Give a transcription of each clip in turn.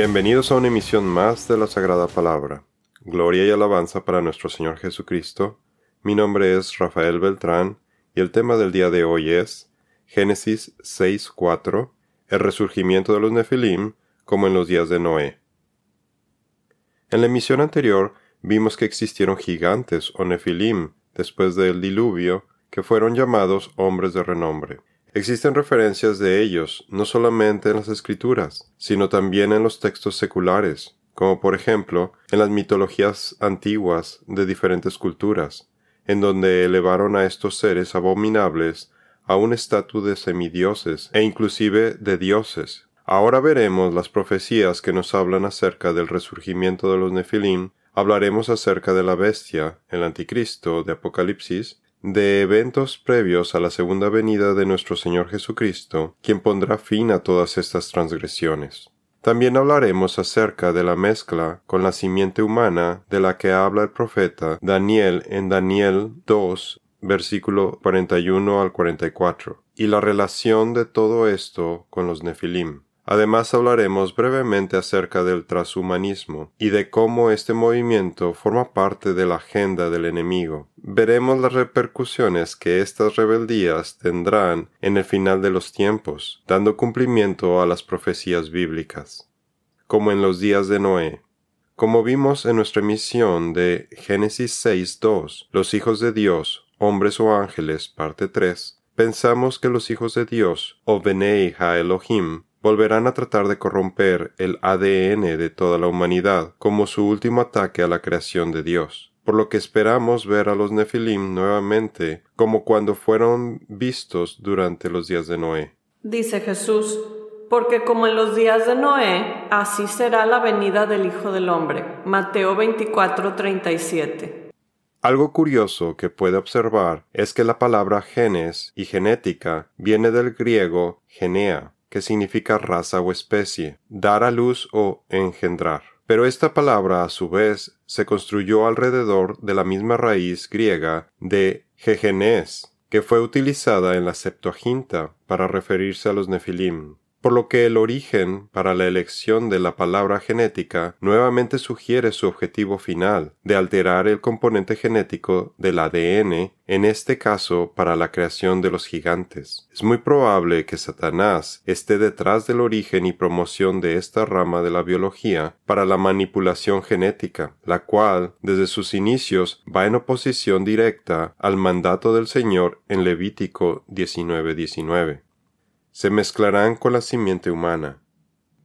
Bienvenidos a una emisión más de la Sagrada Palabra. Gloria y alabanza para nuestro Señor Jesucristo. Mi nombre es Rafael Beltrán y el tema del día de hoy es Génesis 6.4, el resurgimiento de los Nefilim como en los días de Noé. En la emisión anterior vimos que existieron gigantes o Nefilim después del diluvio que fueron llamados hombres de renombre. Existen referencias de ellos no solamente en las escrituras, sino también en los textos seculares, como por ejemplo en las mitologías antiguas de diferentes culturas, en donde elevaron a estos seres abominables a un estatus de semidioses e inclusive de dioses. Ahora veremos las profecías que nos hablan acerca del resurgimiento de los Nefilim, hablaremos acerca de la bestia, el anticristo de Apocalipsis, de eventos previos a la segunda venida de nuestro Señor Jesucristo, quien pondrá fin a todas estas transgresiones. También hablaremos acerca de la mezcla con la simiente humana de la que habla el profeta Daniel en Daniel 2, versículo 41 al 44, y la relación de todo esto con los Nefilim. Además hablaremos brevemente acerca del transhumanismo y de cómo este movimiento forma parte de la agenda del enemigo. Veremos las repercusiones que estas rebeldías tendrán en el final de los tiempos, dando cumplimiento a las profecías bíblicas. Como en los días de Noé. Como vimos en nuestra emisión de Génesis 6.2, los hijos de Dios, hombres o ángeles, parte 3, pensamos que los hijos de Dios, o Benei Ha Elohim, volverán a tratar de corromper el ADN de toda la humanidad como su último ataque a la creación de Dios, por lo que esperamos ver a los Nefilim nuevamente como cuando fueron vistos durante los días de Noé. Dice Jesús, porque como en los días de Noé, así será la venida del Hijo del Hombre. Mateo 24, 37. Algo curioso que puede observar es que la palabra genes y genética viene del griego genea, que significa raza o especie, dar a luz o engendrar. Pero esta palabra, a su vez, se construyó alrededor de la misma raíz griega de gegenes, que fue utilizada en la Septuaginta para referirse a los Nefilim por lo que el origen para la elección de la palabra genética nuevamente sugiere su objetivo final, de alterar el componente genético del ADN, en este caso para la creación de los gigantes. Es muy probable que Satanás esté detrás del origen y promoción de esta rama de la biología para la manipulación genética, la cual, desde sus inicios, va en oposición directa al mandato del Señor en Levítico 19:19 se mezclarán con la simiente humana.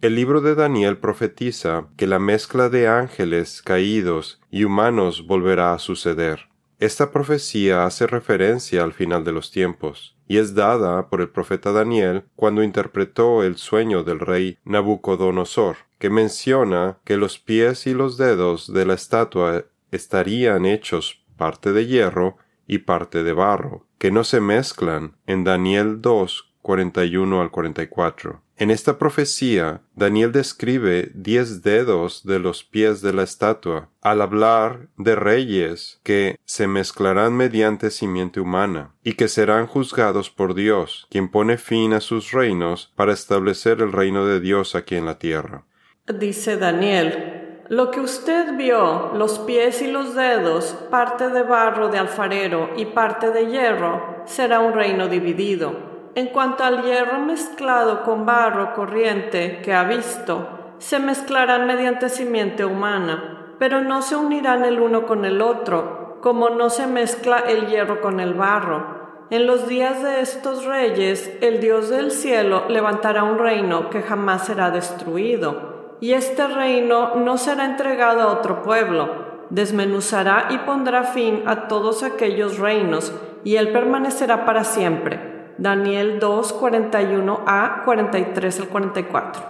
El libro de Daniel profetiza que la mezcla de ángeles caídos y humanos volverá a suceder. Esta profecía hace referencia al final de los tiempos, y es dada por el profeta Daniel cuando interpretó el sueño del rey Nabucodonosor, que menciona que los pies y los dedos de la estatua estarían hechos parte de hierro y parte de barro, que no se mezclan en Daniel 2 41 al 44. En esta profecía, Daniel describe diez dedos de los pies de la estatua, al hablar de reyes que se mezclarán mediante simiente humana, y que serán juzgados por Dios, quien pone fin a sus reinos para establecer el reino de Dios aquí en la tierra. Dice Daniel, lo que usted vio, los pies y los dedos, parte de barro de alfarero y parte de hierro, será un reino dividido en cuanto al hierro mezclado con barro corriente que ha visto, se mezclarán mediante simiente humana, pero no se unirán el uno con el otro, como no se mezcla el hierro con el barro. En los días de estos reyes, el Dios del cielo levantará un reino que jamás será destruido, y este reino no será entregado a otro pueblo, desmenuzará y pondrá fin a todos aquellos reinos, y él permanecerá para siempre Daniel 2, 41 a 43 al 44.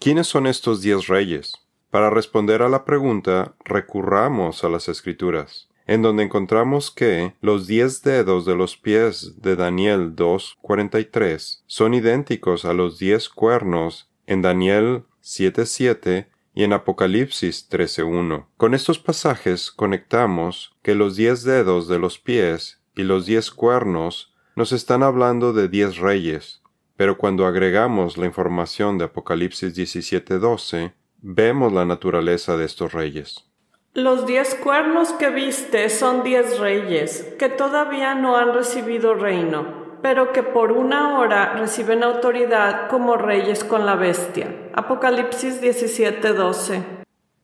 ¿Quiénes son estos diez reyes? Para responder a la pregunta, recurramos a las escrituras, en donde encontramos que los diez dedos de los pies de Daniel 2, 43 son idénticos a los diez cuernos en Daniel 7, 7 y en Apocalipsis 13.1. Con estos pasajes conectamos que los diez dedos de los pies y los diez cuernos nos están hablando de diez reyes, pero cuando agregamos la información de Apocalipsis 17:12, vemos la naturaleza de estos reyes. Los diez cuernos que viste son diez reyes, que todavía no han recibido reino, pero que por una hora reciben autoridad como reyes con la bestia. Apocalipsis 17:12.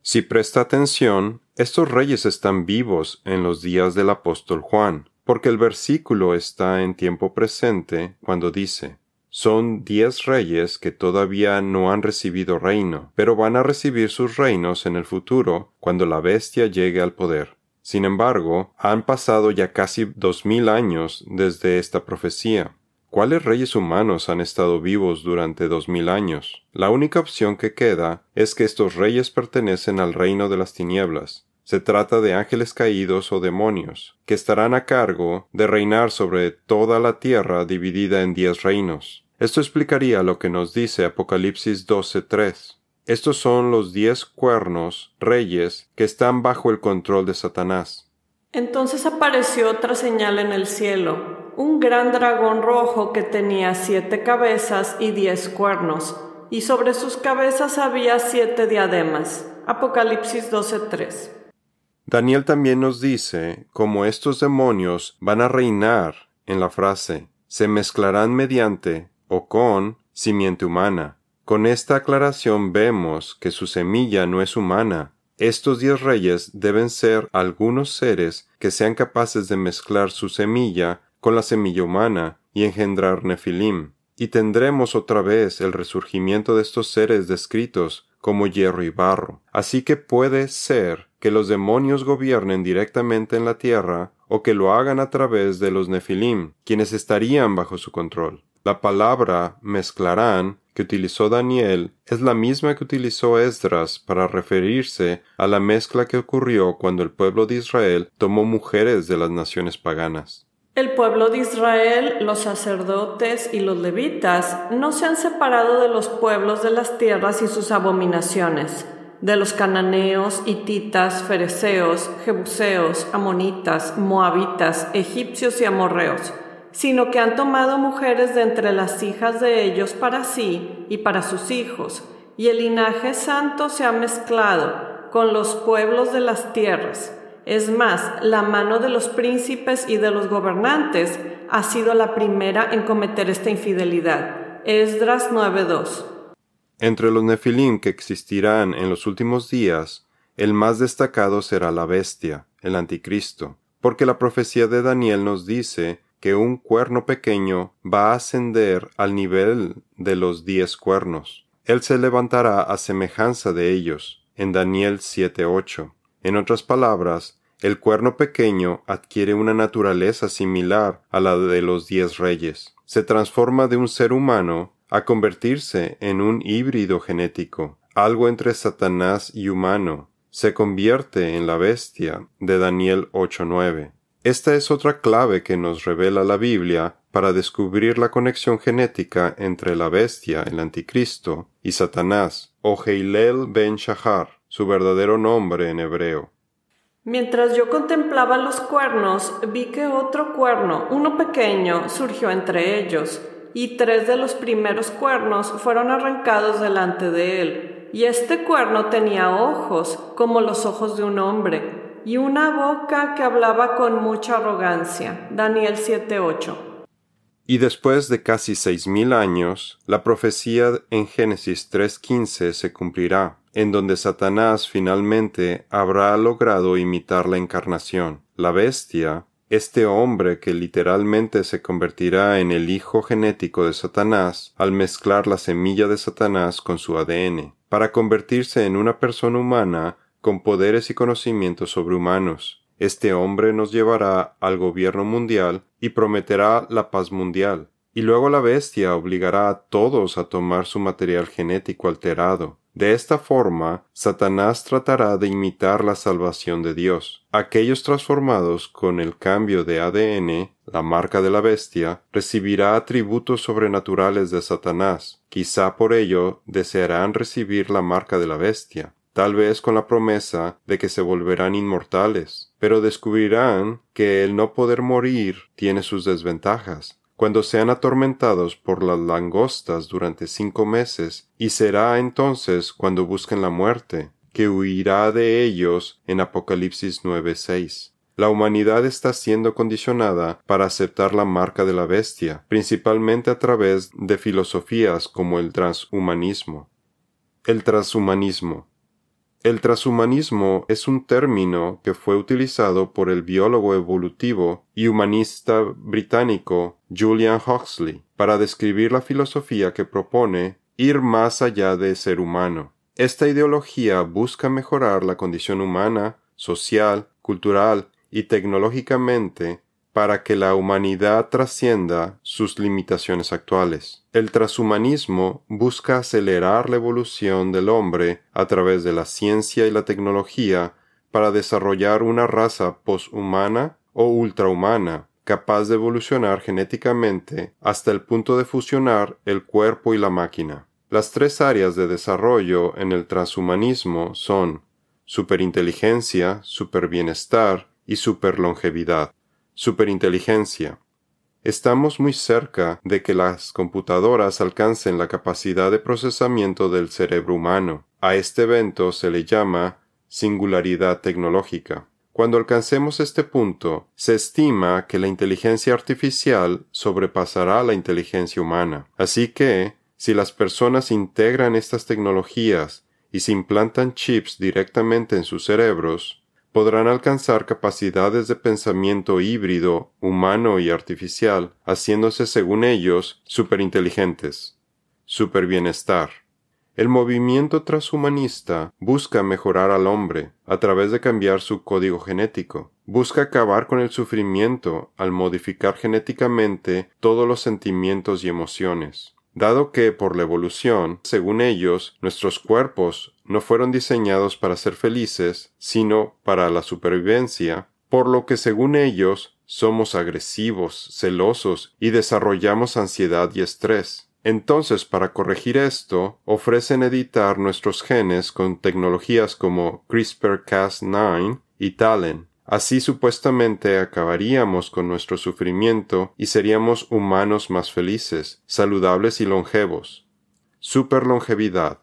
Si presta atención, estos reyes están vivos en los días del apóstol Juan, porque el versículo está en tiempo presente cuando dice, son diez reyes que todavía no han recibido reino, pero van a recibir sus reinos en el futuro cuando la bestia llegue al poder. Sin embargo, han pasado ya casi dos mil años desde esta profecía. ¿Cuáles reyes humanos han estado vivos durante dos mil años? La única opción que queda es que estos reyes pertenecen al reino de las tinieblas, se trata de ángeles caídos o demonios, que estarán a cargo de reinar sobre toda la tierra dividida en diez reinos. Esto explicaría lo que nos dice Apocalipsis 12.3. Estos son los diez cuernos, reyes, que están bajo el control de Satanás. Entonces apareció otra señal en el cielo, un gran dragón rojo que tenía siete cabezas y diez cuernos, y sobre sus cabezas había siete diademas. Apocalipsis 12.3. Daniel también nos dice cómo estos demonios van a reinar en la frase se mezclarán mediante o con simiente humana. Con esta aclaración vemos que su semilla no es humana. Estos diez reyes deben ser algunos seres que sean capaces de mezclar su semilla con la semilla humana y engendrar Nefilim. Y tendremos otra vez el resurgimiento de estos seres descritos como hierro y barro. Así que puede ser que los demonios gobiernen directamente en la tierra o que lo hagan a través de los nefilim, quienes estarían bajo su control. La palabra mezclarán que utilizó Daniel es la misma que utilizó Esdras para referirse a la mezcla que ocurrió cuando el pueblo de Israel tomó mujeres de las naciones paganas. El pueblo de Israel, los sacerdotes y los levitas no se han separado de los pueblos de las tierras y sus abominaciones, de los cananeos, hititas, fereceos, jebuseos, amonitas, moabitas, egipcios y amorreos, sino que han tomado mujeres de entre las hijas de ellos para sí y para sus hijos, y el linaje santo se ha mezclado con los pueblos de las tierras es más, la mano de los príncipes y de los gobernantes ha sido la primera en cometer esta infidelidad. Esdras 9.2. Entre los nefilim que existirán en los últimos días, el más destacado será la bestia, el anticristo, porque la profecía de Daniel nos dice que un cuerno pequeño va a ascender al nivel de los diez cuernos. Él se levantará a semejanza de ellos, en Daniel 7.8. En otras palabras, el cuerno pequeño adquiere una naturaleza similar a la de los diez reyes. Se transforma de un ser humano a convertirse en un híbrido genético, algo entre Satanás y humano. Se convierte en la bestia de Daniel 8.9. Esta es otra clave que nos revela la Biblia para descubrir la conexión genética entre la bestia, el anticristo, y Satanás, o Heilel ben Shahar, su verdadero nombre en hebreo. Mientras yo contemplaba los cuernos, vi que otro cuerno, uno pequeño, surgió entre ellos, y tres de los primeros cuernos fueron arrancados delante de él. Y este cuerno tenía ojos, como los ojos de un hombre, y una boca que hablaba con mucha arrogancia. Daniel 7:8. Y después de casi seis mil años, la profecía en Génesis 3:15 se cumplirá en donde Satanás finalmente habrá logrado imitar la encarnación. La bestia, este hombre que literalmente se convertirá en el hijo genético de Satanás al mezclar la semilla de Satanás con su ADN, para convertirse en una persona humana con poderes y conocimientos sobrehumanos. Este hombre nos llevará al gobierno mundial y prometerá la paz mundial. Y luego la bestia obligará a todos a tomar su material genético alterado, de esta forma, Satanás tratará de imitar la salvación de Dios. Aquellos transformados con el cambio de ADN, la marca de la bestia, recibirá atributos sobrenaturales de Satanás. Quizá por ello desearán recibir la marca de la bestia, tal vez con la promesa de que se volverán inmortales, pero descubrirán que el no poder morir tiene sus desventajas. Cuando sean atormentados por las langostas durante cinco meses, y será entonces cuando busquen la muerte, que huirá de ellos en Apocalipsis 9:6. La humanidad está siendo condicionada para aceptar la marca de la bestia, principalmente a través de filosofías como el transhumanismo. El transhumanismo. El transhumanismo es un término que fue utilizado por el biólogo evolutivo y humanista británico Julian Huxley para describir la filosofía que propone ir más allá de ser humano. Esta ideología busca mejorar la condición humana, social, cultural y tecnológicamente para que la humanidad trascienda sus limitaciones actuales. El transhumanismo busca acelerar la evolución del hombre a través de la ciencia y la tecnología para desarrollar una raza poshumana o ultrahumana capaz de evolucionar genéticamente hasta el punto de fusionar el cuerpo y la máquina. Las tres áreas de desarrollo en el transhumanismo son superinteligencia, superbienestar y superlongevidad. Superinteligencia. Estamos muy cerca de que las computadoras alcancen la capacidad de procesamiento del cerebro humano. A este evento se le llama singularidad tecnológica. Cuando alcancemos este punto, se estima que la inteligencia artificial sobrepasará la inteligencia humana. Así que, si las personas integran estas tecnologías y se implantan chips directamente en sus cerebros, podrán alcanzar capacidades de pensamiento híbrido, humano y artificial, haciéndose según ellos superinteligentes. Superbienestar. El movimiento transhumanista busca mejorar al hombre a través de cambiar su código genético. Busca acabar con el sufrimiento al modificar genéticamente todos los sentimientos y emociones. Dado que, por la evolución, según ellos, nuestros cuerpos no fueron diseñados para ser felices, sino para la supervivencia, por lo que, según ellos, somos agresivos, celosos y desarrollamos ansiedad y estrés. Entonces, para corregir esto, ofrecen editar nuestros genes con tecnologías como CRISPR-Cas9 y Talent, Así supuestamente acabaríamos con nuestro sufrimiento y seríamos humanos más felices, saludables y longevos. Superlongevidad.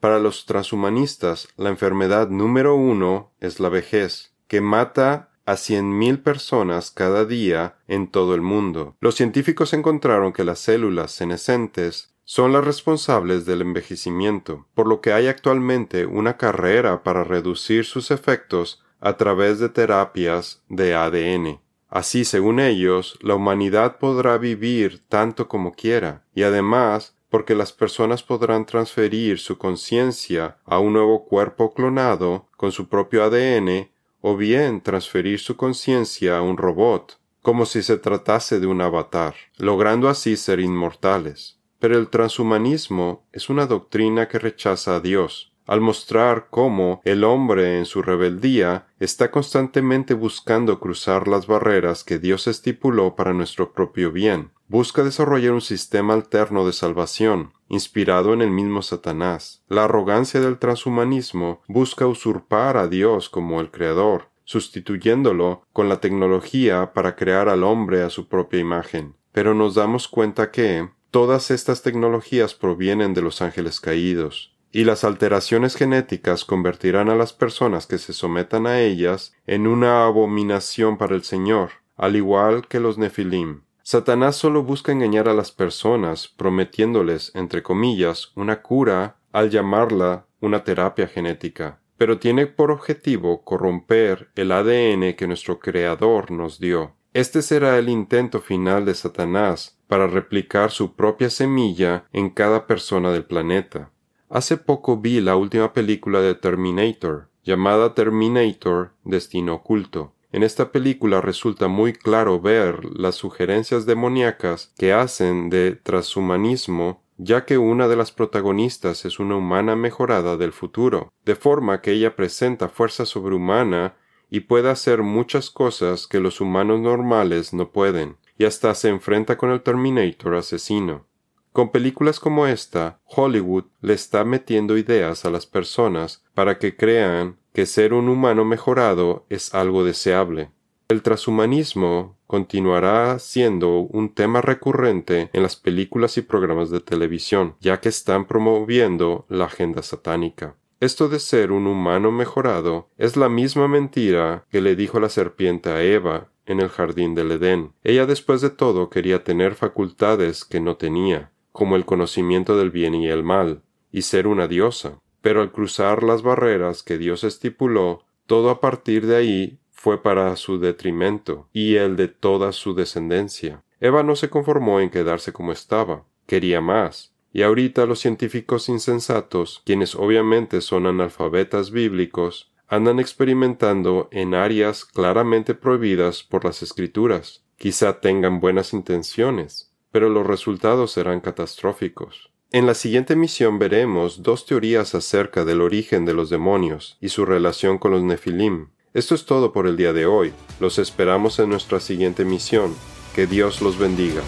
Para los transhumanistas, la enfermedad número uno es la vejez, que mata a cien mil personas cada día en todo el mundo. Los científicos encontraron que las células senescentes son las responsables del envejecimiento, por lo que hay actualmente una carrera para reducir sus efectos a través de terapias de ADN. Así, según ellos, la humanidad podrá vivir tanto como quiera, y además porque las personas podrán transferir su conciencia a un nuevo cuerpo clonado con su propio ADN, o bien transferir su conciencia a un robot, como si se tratase de un avatar, logrando así ser inmortales. Pero el transhumanismo es una doctrina que rechaza a Dios, al mostrar cómo el hombre en su rebeldía está constantemente buscando cruzar las barreras que Dios estipuló para nuestro propio bien. Busca desarrollar un sistema alterno de salvación, inspirado en el mismo Satanás. La arrogancia del transhumanismo busca usurpar a Dios como el Creador, sustituyéndolo con la tecnología para crear al hombre a su propia imagen. Pero nos damos cuenta que todas estas tecnologías provienen de los ángeles caídos y las alteraciones genéticas convertirán a las personas que se sometan a ellas en una abominación para el Señor, al igual que los Nefilim. Satanás solo busca engañar a las personas, prometiéndoles, entre comillas, una cura al llamarla una terapia genética, pero tiene por objetivo corromper el ADN que nuestro Creador nos dio. Este será el intento final de Satanás para replicar su propia semilla en cada persona del planeta. Hace poco vi la última película de Terminator, llamada Terminator Destino Oculto. En esta película resulta muy claro ver las sugerencias demoníacas que hacen de transhumanismo ya que una de las protagonistas es una humana mejorada del futuro, de forma que ella presenta fuerza sobrehumana y puede hacer muchas cosas que los humanos normales no pueden, y hasta se enfrenta con el Terminator asesino. Con películas como esta, Hollywood le está metiendo ideas a las personas para que crean que ser un humano mejorado es algo deseable. El transhumanismo continuará siendo un tema recurrente en las películas y programas de televisión, ya que están promoviendo la agenda satánica. Esto de ser un humano mejorado es la misma mentira que le dijo la serpiente a Eva en el jardín del Edén. Ella después de todo quería tener facultades que no tenía, como el conocimiento del bien y el mal, y ser una diosa. Pero al cruzar las barreras que Dios estipuló, todo a partir de ahí fue para su detrimento y el de toda su descendencia. Eva no se conformó en quedarse como estaba, quería más. Y ahorita los científicos insensatos, quienes obviamente son analfabetas bíblicos, andan experimentando en áreas claramente prohibidas por las escrituras. Quizá tengan buenas intenciones, pero los resultados serán catastróficos. En la siguiente misión veremos dos teorías acerca del origen de los demonios y su relación con los nefilim. Esto es todo por el día de hoy. Los esperamos en nuestra siguiente misión. Que Dios los bendiga.